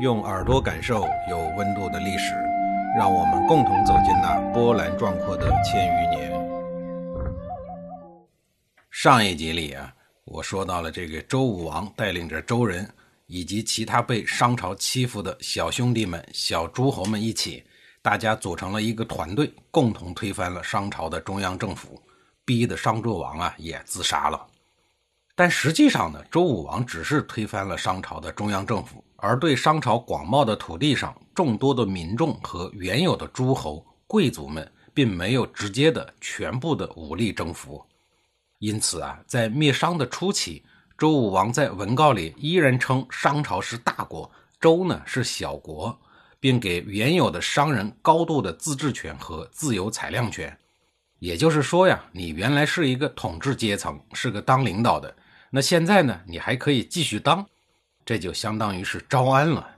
用耳朵感受有温度的历史，让我们共同走进那波澜壮阔的千余年。上一集里啊，我说到了这个周武王带领着周人以及其他被商朝欺负的小兄弟们、小诸侯们一起，大家组成了一个团队，共同推翻了商朝的中央政府，逼得商纣王啊也自杀了。但实际上呢，周武王只是推翻了商朝的中央政府，而对商朝广袤的土地上众多的民众和原有的诸侯贵族们，并没有直接的全部的武力征服。因此啊，在灭商的初期，周武王在文告里依然称商朝是大国，周呢是小国，并给原有的商人高度的自治权和自由裁量权。也就是说呀，你原来是一个统治阶层，是个当领导的。那现在呢？你还可以继续当，这就相当于是招安了。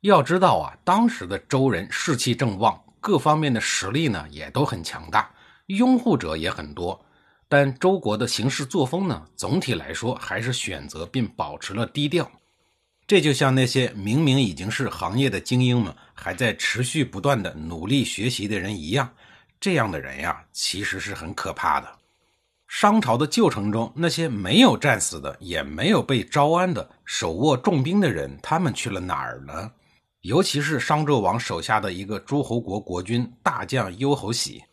要知道啊，当时的周人士气正旺，各方面的实力呢也都很强大，拥护者也很多。但周国的行事作风呢，总体来说还是选择并保持了低调。这就像那些明明已经是行业的精英们，还在持续不断的努力学习的人一样。这样的人呀，其实是很可怕的。商朝的旧城中，那些没有战死的，也没有被招安的，手握重兵的人，他们去了哪儿呢？尤其是商纣王手下的一个诸侯国国君大将幽侯喜，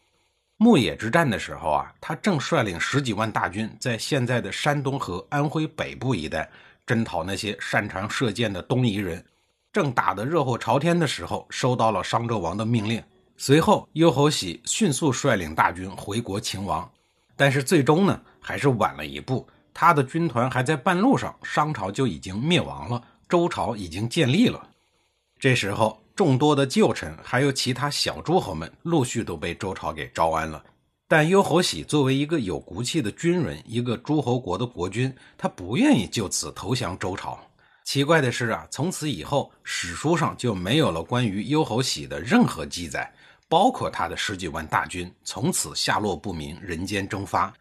牧野之战的时候啊，他正率领十几万大军，在现在的山东和安徽北部一带征讨那些擅长射箭的东夷人，正打得热火朝天的时候，收到了商纣王的命令。随后，幽侯喜迅速率领大军回国勤王。但是最终呢，还是晚了一步。他的军团还在半路上，商朝就已经灭亡了，周朝已经建立了。这时候，众多的旧臣还有其他小诸侯们陆续都被周朝给招安了。但幽侯喜作为一个有骨气的军人，一个诸侯国的国君，他不愿意就此投降周朝。奇怪的是啊，从此以后，史书上就没有了关于幽侯喜的任何记载。包括他的十几万大军，从此下落不明，人间蒸发。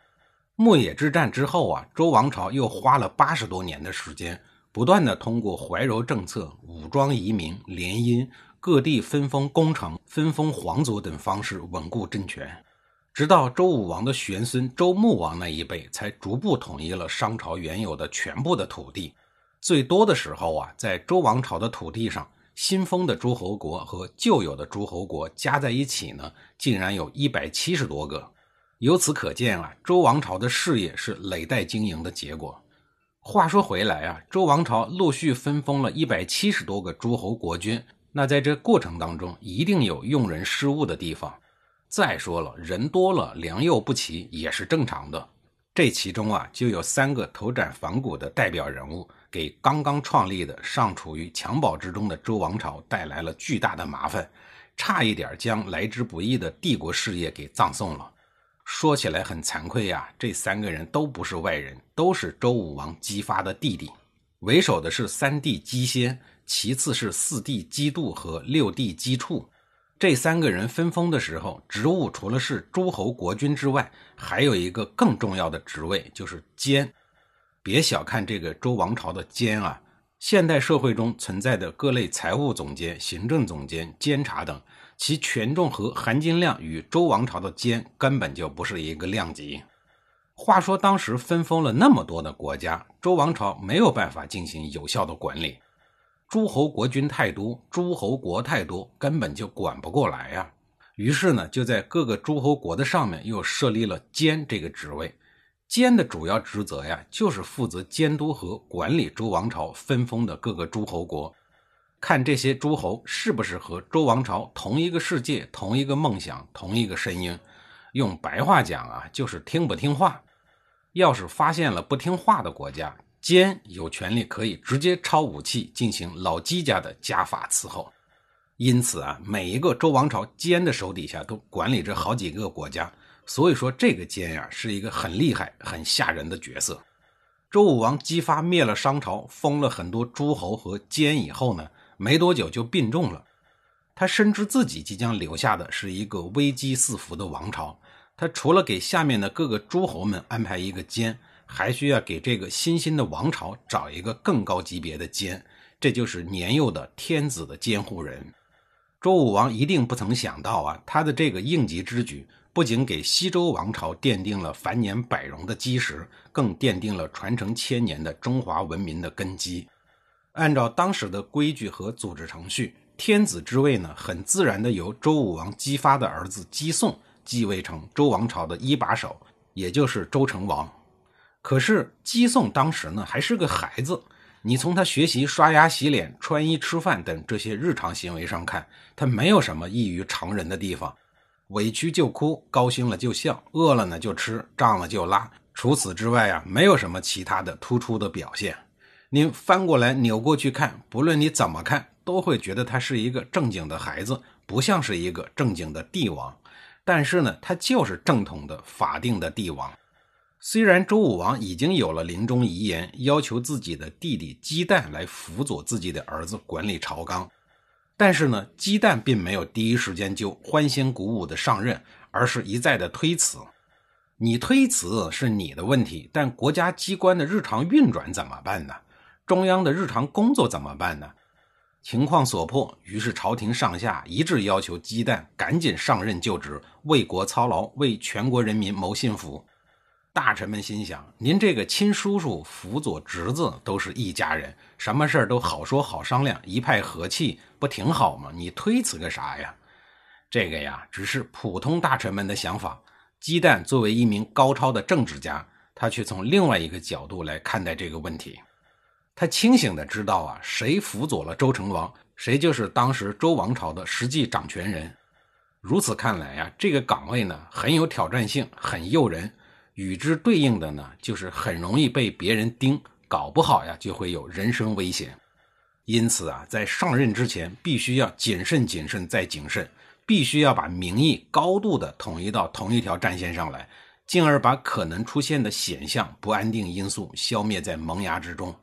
牧野之战之后啊，周王朝又花了八十多年的时间，不断的通过怀柔政策、武装移民、联姻、各地分封功臣、分封皇族等方式稳固政权，直到周武王的玄孙周穆王那一辈，才逐步统一了商朝原有的全部的土地。最多的时候啊，在周王朝的土地上。新封的诸侯国和旧有的诸侯国加在一起呢，竟然有一百七十多个。由此可见啊，周王朝的事业是累代经营的结果。话说回来啊，周王朝陆续分封了一百七十多个诸侯国君，那在这过程当中，一定有用人失误的地方。再说了，人多了，良莠不齐也是正常的。这其中啊，就有三个头斩反骨的代表人物。给刚刚创立的、尚处于襁褓之中的周王朝带来了巨大的麻烦，差一点将来之不易的帝国事业给葬送了。说起来很惭愧呀，这三个人都不是外人，都是周武王姬发的弟弟。为首的是三弟姬先，其次是四弟姬度和六弟姬处。这三个人分封的时候，职务除了是诸侯国君之外，还有一个更重要的职位，就是监。别小看这个周王朝的监啊，现代社会中存在的各类财务总监、行政总监、监察等，其权重和含金量与周王朝的监根本就不是一个量级。话说当时分封了那么多的国家，周王朝没有办法进行有效的管理，诸侯国君太多，诸侯国太多，根本就管不过来呀。于是呢，就在各个诸侯国的上面又设立了监这个职位。监的主要职责呀，就是负责监督和管理周王朝分封的各个诸侯国，看这些诸侯是不是和周王朝同一个世界、同一个梦想、同一个声音。用白话讲啊，就是听不听话。要是发现了不听话的国家，监有权利可以直接抄武器进行老姬家的家法伺候。因此啊，每一个周王朝监的手底下都管理着好几个国家。所以说，这个奸呀是一个很厉害、很吓人的角色。周武王姬发灭了商朝，封了很多诸侯和奸以后呢，没多久就病重了。他深知自己即将留下的是一个危机四伏的王朝，他除了给下面的各个诸侯们安排一个奸，还需要给这个新兴的王朝找一个更高级别的奸。这就是年幼的天子的监护人。周武王一定不曾想到啊，他的这个应急之举，不仅给西周王朝奠定了繁年百荣的基石，更奠定了传承千年的中华文明的根基。按照当时的规矩和组织程序，天子之位呢，很自然的由周武王姬发的儿子姬诵继位成周王朝的一把手，也就是周成王。可是姬诵当时呢，还是个孩子。你从他学习、刷牙、洗脸、穿衣、吃饭等这些日常行为上看，他没有什么异于常人的地方。委屈就哭，高兴了就笑，饿了呢就吃，胀了就拉。除此之外啊，没有什么其他的突出的表现。您翻过来扭过去看，不论你怎么看，都会觉得他是一个正经的孩子，不像是一个正经的帝王。但是呢，他就是正统的法定的帝王。虽然周武王已经有了临终遗言，要求自己的弟弟姬旦来辅佐自己的儿子管理朝纲，但是呢，鸡蛋并没有第一时间就欢欣鼓舞的上任，而是一再的推辞。你推辞是你的问题，但国家机关的日常运转怎么办呢？中央的日常工作怎么办呢？情况所迫，于是朝廷上下一致要求鸡蛋赶紧上任就职，为国操劳，为全国人民谋幸福。大臣们心想：“您这个亲叔叔辅佐侄子都是一家人，什么事儿都好说好商量，一派和气，不挺好吗？你推辞个啥呀？”这个呀，只是普通大臣们的想法。鸡蛋作为一名高超的政治家，他却从另外一个角度来看待这个问题。他清醒的知道啊，谁辅佐了周成王，谁就是当时周王朝的实际掌权人。如此看来呀，这个岗位呢，很有挑战性，很诱人。与之对应的呢，就是很容易被别人盯，搞不好呀就会有人身危险。因此啊，在上任之前，必须要谨慎、谨慎再谨慎，必须要把民意高度的统一到同一条战线上来，进而把可能出现的险象、不安定因素消灭在萌芽之中。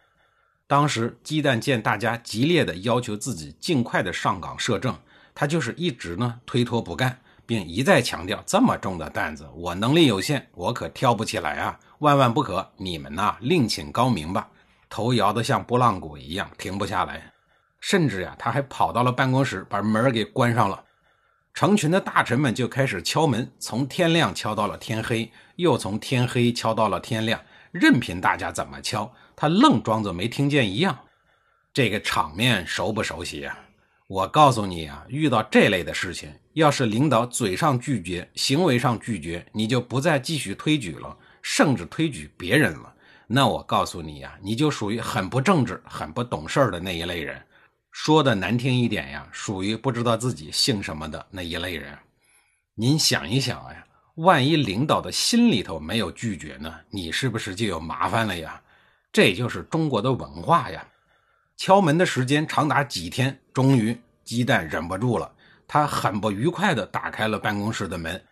当时鸡蛋见大家激烈的要求自己尽快的上岗摄政，他就是一直呢推脱不干。并一再强调：“这么重的担子，我能力有限，我可挑不起来啊！万万不可！你们呐，另请高明吧。”头摇得像拨浪鼓一样，停不下来。甚至呀，他还跑到了办公室，把门给关上了。成群的大臣们就开始敲门，从天亮敲到了天黑，又从天黑敲到了天亮，任凭大家怎么敲，他愣装作没听见一样。这个场面熟不熟悉呀？我告诉你啊，遇到这类的事情，要是领导嘴上拒绝，行为上拒绝，你就不再继续推举了，甚至推举别人了。那我告诉你呀，你就属于很不正直、很不懂事儿的那一类人。说的难听一点呀，属于不知道自己姓什么的那一类人。您想一想呀，万一领导的心里头没有拒绝呢，你是不是就有麻烦了呀？这就是中国的文化呀。敲门的时间长达几天，终于鸡蛋忍不住了，他很不愉快地打开了办公室的门。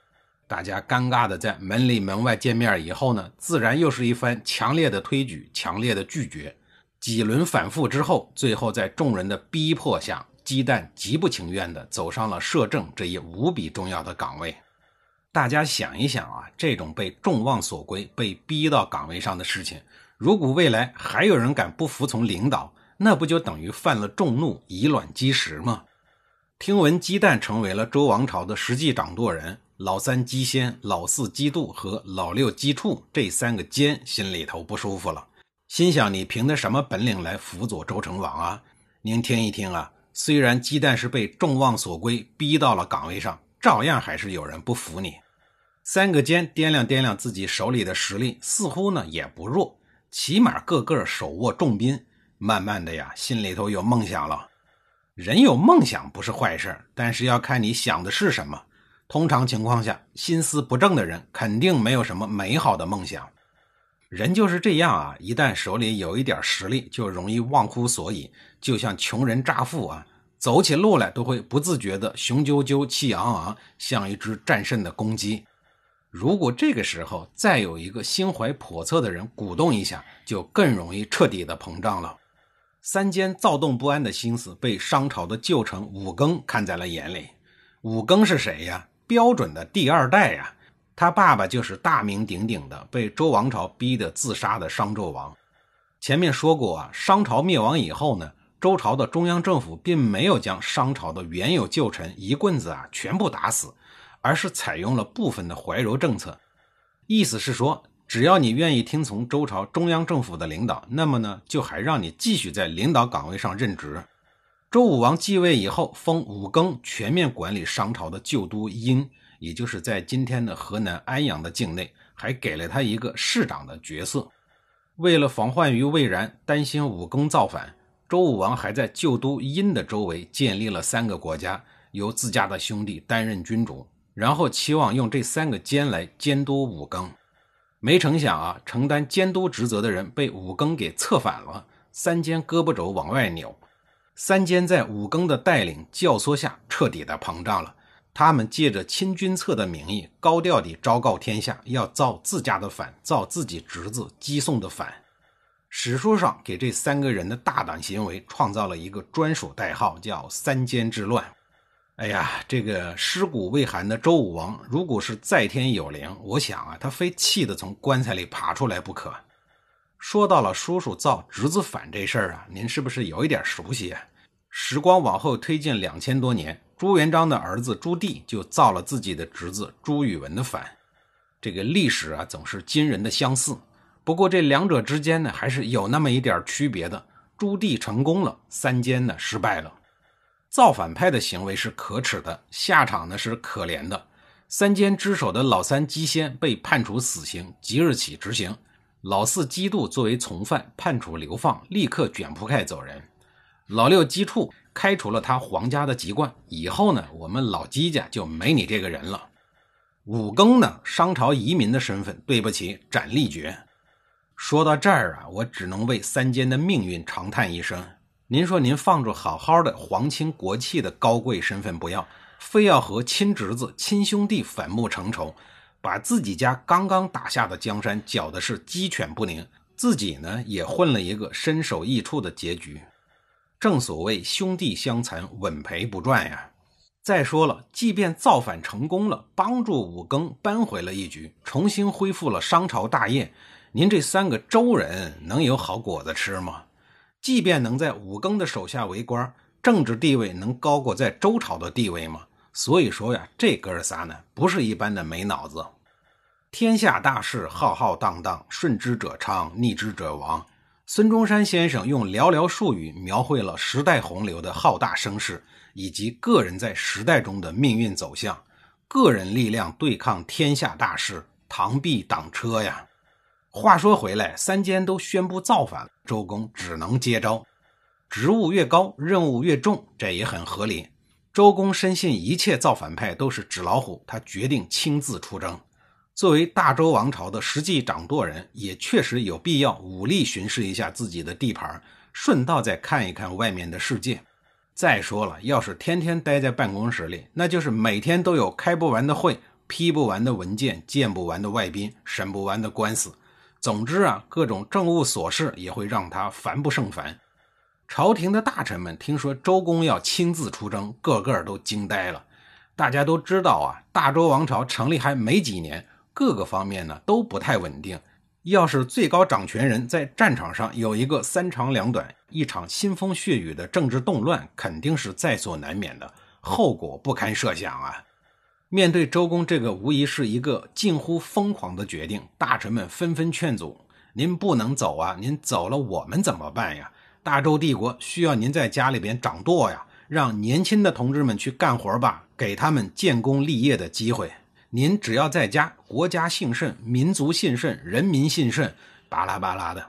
大家尴尬地在门里门外见面以后呢，自然又是一番强烈的推举、强烈的拒绝。几轮反复之后，最后在众人的逼迫下，鸡蛋极不情愿地走上了摄政这一无比重要的岗位。大家想一想啊，这种被众望所归、被逼到岗位上的事情，如果未来还有人敢不服从领导，那不就等于犯了众怒，以卵击石吗？听闻姬旦成为了周王朝的实际掌舵人，老三姬仙、老四姬度和老六姬处这三个奸心里头不舒服了，心想：你凭的什么本领来辅佐周成王啊？您听一听啊，虽然姬旦是被众望所归，逼到了岗位上，照样还是有人不服你。三个奸掂量掂量自己手里的实力，似乎呢也不弱，起码个个手握重兵。慢慢的呀，心里头有梦想了。人有梦想不是坏事，但是要看你想的是什么。通常情况下，心思不正的人肯定没有什么美好的梦想。人就是这样啊，一旦手里有一点实力，就容易忘乎所以，就像穷人乍富啊，走起路来都会不自觉的雄赳赳、气昂昂，像一只战胜的公鸡。如果这个时候再有一个心怀叵测的人鼓动一下，就更容易彻底的膨胀了。三监躁动不安的心思被商朝的旧臣武庚看在了眼里。武庚是谁呀？标准的第二代呀！他爸爸就是大名鼎鼎的被周王朝逼得自杀的商纣王。前面说过啊，商朝灭亡以后呢，周朝的中央政府并没有将商朝的原有旧臣一棍子啊全部打死，而是采用了部分的怀柔政策。意思是说，只要你愿意听从周朝中央政府的领导，那么呢，就还让你继续在领导岗位上任职。周武王继位以后，封武庚全面管理商朝的旧都殷，也就是在今天的河南安阳的境内，还给了他一个市长的角色。为了防患于未然，担心武庚造反，周武王还在旧都殷的周围建立了三个国家，由自家的兄弟担任君主，然后期望用这三个监来监督武庚。没成想啊，承担监督职责的人被武庚给策反了，三监胳膊肘往外扭。三监在武庚的带领教唆下，彻底的膨胀了。他们借着亲军策的名义，高调地昭告天下，要造自家的反，造自己侄子姬宋的反。史书上给这三个人的大胆行为创造了一个专属代号，叫“三监之乱”。哎呀，这个尸骨未寒的周武王，如果是在天有灵，我想啊，他非气得从棺材里爬出来不可。说到了叔叔造侄子反这事儿啊，您是不是有一点熟悉啊？时光往后推进两千多年，朱元璋的儿子朱棣就造了自己的侄子朱允文的反。这个历史啊，总是惊人的相似。不过这两者之间呢，还是有那么一点区别的。朱棣成功了，三监呢失败了。造反派的行为是可耻的，下场呢是可怜的。三监之首的老三姬仙被判处死刑，即日起执行。老四姬度作为从犯，判处流放，立刻卷铺盖走人。老六姬处开除了他皇家的籍贯，以后呢，我们老姬家就没你这个人了。武庚呢，商朝移民的身份，对不起，斩立决。说到这儿啊，我只能为三监的命运长叹一声。您说您放着好好的皇亲国戚的高贵身份不要，非要和亲侄子、亲兄弟反目成仇。把自己家刚刚打下的江山搅的是鸡犬不宁，自己呢也混了一个身首异处的结局。正所谓兄弟相残，稳赔不赚呀。再说了，即便造反成功了，帮助武庚扳回了一局，重新恢复了商朝大业，您这三个周人能有好果子吃吗？即便能在武庚的手下为官，政治地位能高过在周朝的地位吗？所以说呀，这哥仨呢，不是一般的没脑子。天下大事浩浩荡荡，顺之者昌，逆之者亡。孙中山先生用寥寥数语描绘了时代洪流的浩大声势，以及个人在时代中的命运走向。个人力量对抗天下大势，螳臂挡车呀。话说回来，三监都宣布造反，周公只能接招。职务越高，任务越重，这也很合理。周公深信一切造反派都是纸老虎，他决定亲自出征。作为大周王朝的实际掌舵人，也确实有必要武力巡视一下自己的地盘，顺道再看一看外面的世界。再说了，要是天天待在办公室里，那就是每天都有开不完的会、批不完的文件、见不完的外宾、审不完的官司。总之啊，各种政务琐事也会让他烦不胜烦。朝廷的大臣们听说周公要亲自出征，个个都惊呆了。大家都知道啊，大周王朝成立还没几年。各个方面呢都不太稳定，要是最高掌权人在战场上有一个三长两短，一场腥风血雨的政治动乱肯定是在所难免的，后果不堪设想啊！面对周公这个无疑是一个近乎疯狂的决定，大臣们纷纷劝阻：“您不能走啊！您走了我们怎么办呀？大周帝国需要您在家里边掌舵呀！让年轻的同志们去干活吧，给他们建功立业的机会。”您只要在家，国家兴盛，民族兴盛，人民兴盛，巴拉巴拉的。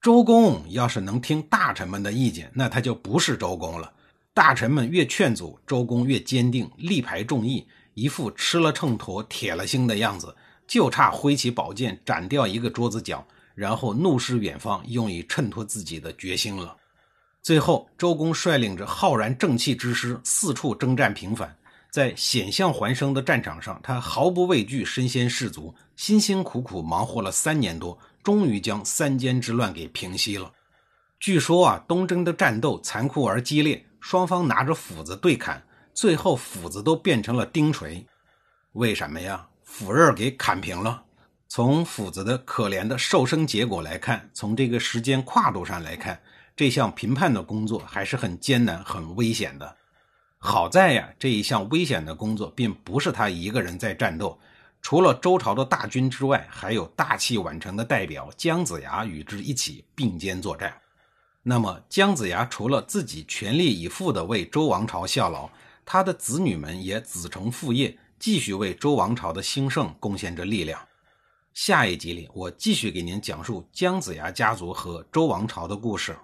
周公要是能听大臣们的意见，那他就不是周公了。大臣们越劝阻，周公越坚定，力排众议，一副吃了秤砣铁了心的样子，就差挥起宝剑斩掉一个桌子角，然后怒视远方，用以衬托自己的决心了。最后，周公率领着浩然正气之师，四处征战平反。在险象环生的战场上，他毫不畏惧，身先士卒，辛辛苦苦忙活了三年多，终于将三监之乱给平息了。据说啊，东征的战斗残酷而激烈，双方拿着斧子对砍，最后斧子都变成了钉锤。为什么呀？斧刃给砍平了。从斧子的可怜的受生结果来看，从这个时间跨度上来看，这项评判的工作还是很艰难、很危险的。好在呀，这一项危险的工作并不是他一个人在战斗，除了周朝的大军之外，还有大器晚成的代表姜子牙与之一起并肩作战。那么，姜子牙除了自己全力以赴地为周王朝效劳，他的子女们也子承父业，继续为周王朝的兴盛贡献着力量。下一集里，我继续给您讲述姜子牙家族和周王朝的故事。